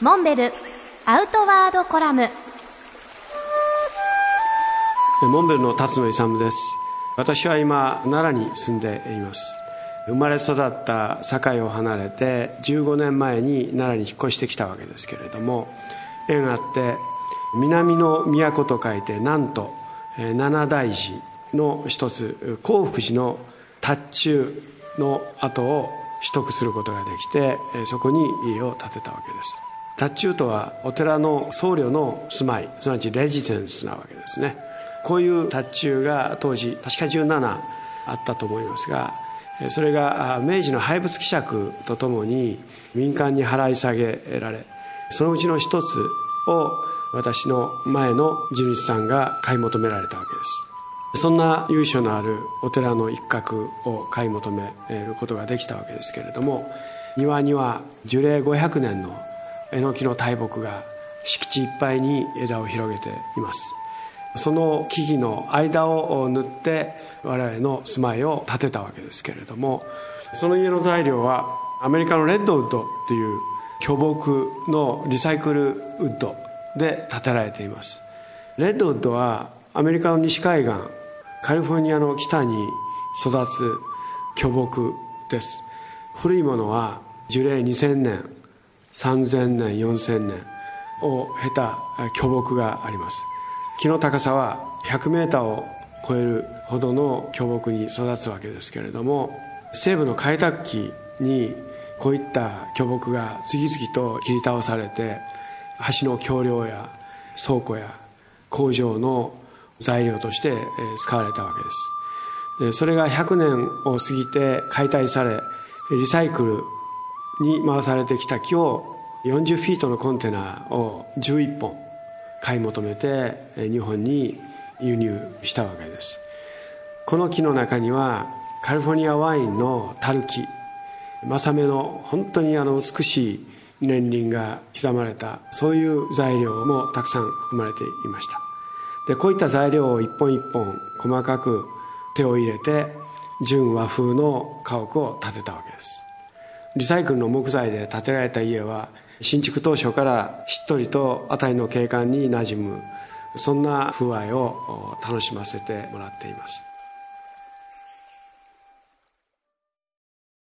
モンベルアウトワードコラム。モンベルの辰野勇です。私は今奈良に住んでいます。生まれ育った堺を離れて15年前に奈良に引っ越してきたわけですけれども縁があって南の都と書いてなんと七大寺の一つ興福寺の達中の跡を取得することができてそこに家を建てたわけです。達中とはお寺の僧侶の住まいすなわちレジデンスなわけですね。こういう達中が当時確か17あったと思いますがそれが明治の廃仏希釈とともに民間に払い下げられそのうちの一つを私の前の地主さんが買い求められたわけです。そんな由緒のあるお寺の一角を買い求めることができたわけですけれども庭には樹齢500年のえのきの大木が敷地いっぱいに枝を広げています。その木々の間を塗って我々の住まいを建てたわけですけれどもその家の材料はアメリカのレッドウッドという巨木のリサイクルウッドで建てられています。レッドウッドはアメリカの西海岸カリフォルニアの北に育つ巨木です。古いものは樹齢2000年3000年4000年を経た巨木があります。木の高さは100メーターを超えるほどの巨木に育つわけですけれども西部の開拓期にこういった巨木が次々と切り倒されて橋の橋梁や倉庫や工場の材料として使われたわけです。それが100年を過ぎて解体されリサイクルに回されてきた木を40フィートのコンテナを11本買い求めて日本に輸入したわけです。この木の中にはカリフォルニアワインの樽木正目の本当にあの美しい年輪が刻まれたそういう材料もたくさん含まれていました。でこういった材料を一本一本細かく手を入れて純和風の家屋を建てたわけです。リサイクルの木材で建てられた家は新築当初からしっとりと辺りの景観に馴染むそんな風合いを楽しませてもらっています。